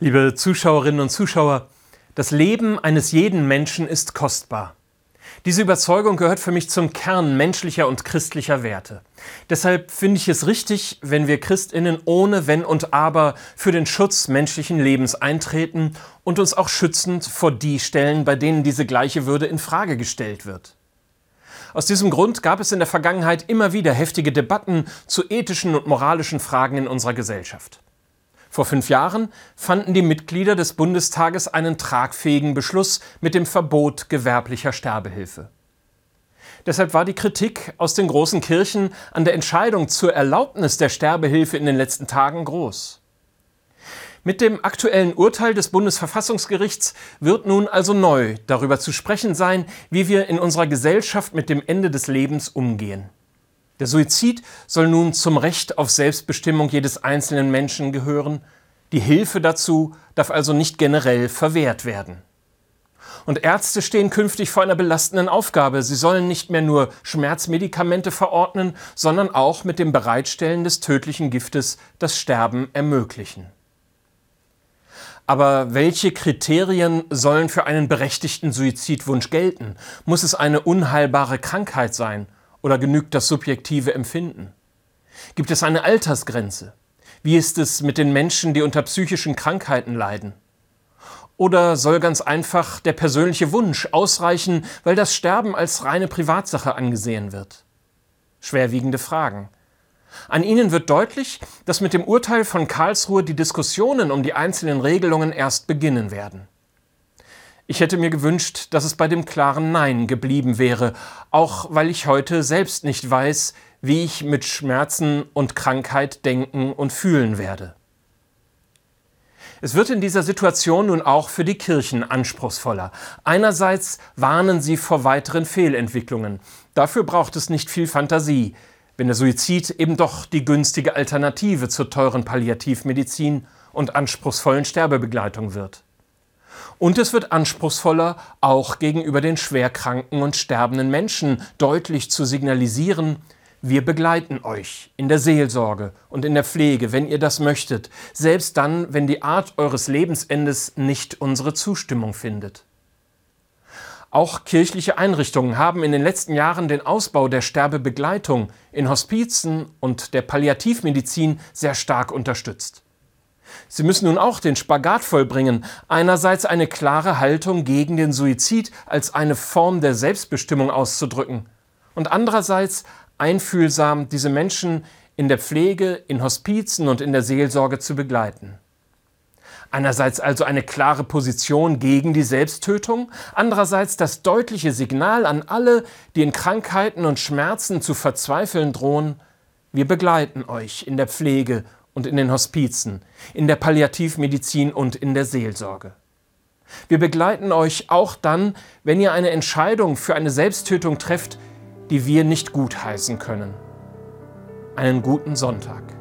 Liebe Zuschauerinnen und Zuschauer, das Leben eines jeden Menschen ist kostbar. Diese Überzeugung gehört für mich zum Kern menschlicher und christlicher Werte. Deshalb finde ich es richtig, wenn wir Christinnen ohne Wenn und Aber für den Schutz menschlichen Lebens eintreten und uns auch schützend vor die stellen, bei denen diese gleiche Würde in Frage gestellt wird. Aus diesem Grund gab es in der Vergangenheit immer wieder heftige Debatten zu ethischen und moralischen Fragen in unserer Gesellschaft. Vor fünf Jahren fanden die Mitglieder des Bundestages einen tragfähigen Beschluss mit dem Verbot gewerblicher Sterbehilfe. Deshalb war die Kritik aus den großen Kirchen an der Entscheidung zur Erlaubnis der Sterbehilfe in den letzten Tagen groß. Mit dem aktuellen Urteil des Bundesverfassungsgerichts wird nun also neu darüber zu sprechen sein, wie wir in unserer Gesellschaft mit dem Ende des Lebens umgehen. Der Suizid soll nun zum Recht auf Selbstbestimmung jedes einzelnen Menschen gehören. Die Hilfe dazu darf also nicht generell verwehrt werden. Und Ärzte stehen künftig vor einer belastenden Aufgabe. Sie sollen nicht mehr nur Schmerzmedikamente verordnen, sondern auch mit dem Bereitstellen des tödlichen Giftes das Sterben ermöglichen. Aber welche Kriterien sollen für einen berechtigten Suizidwunsch gelten? Muss es eine unheilbare Krankheit sein? Oder genügt das subjektive Empfinden? Gibt es eine Altersgrenze? Wie ist es mit den Menschen, die unter psychischen Krankheiten leiden? Oder soll ganz einfach der persönliche Wunsch ausreichen, weil das Sterben als reine Privatsache angesehen wird? Schwerwiegende Fragen. An ihnen wird deutlich, dass mit dem Urteil von Karlsruhe die Diskussionen um die einzelnen Regelungen erst beginnen werden. Ich hätte mir gewünscht, dass es bei dem klaren Nein geblieben wäre, auch weil ich heute selbst nicht weiß, wie ich mit Schmerzen und Krankheit denken und fühlen werde. Es wird in dieser Situation nun auch für die Kirchen anspruchsvoller. Einerseits warnen sie vor weiteren Fehlentwicklungen. Dafür braucht es nicht viel Fantasie, wenn der Suizid eben doch die günstige Alternative zur teuren Palliativmedizin und anspruchsvollen Sterbebegleitung wird. Und es wird anspruchsvoller, auch gegenüber den schwerkranken und sterbenden Menschen deutlich zu signalisieren, wir begleiten euch in der Seelsorge und in der Pflege, wenn ihr das möchtet, selbst dann, wenn die Art eures Lebensendes nicht unsere Zustimmung findet. Auch kirchliche Einrichtungen haben in den letzten Jahren den Ausbau der Sterbebegleitung in Hospizen und der Palliativmedizin sehr stark unterstützt. Sie müssen nun auch den Spagat vollbringen, einerseits eine klare Haltung gegen den Suizid als eine Form der Selbstbestimmung auszudrücken. Und andererseits einfühlsam diese Menschen in der Pflege, in Hospizen und in der Seelsorge zu begleiten. Einerseits also eine klare Position gegen die Selbsttötung, andererseits das deutliche Signal an alle, die in Krankheiten und Schmerzen zu verzweifeln drohen, wir begleiten euch in der Pflege und in den Hospizen, in der Palliativmedizin und in der Seelsorge. Wir begleiten euch auch dann, wenn ihr eine Entscheidung für eine Selbsttötung trefft, die wir nicht gutheißen können. Einen guten Sonntag.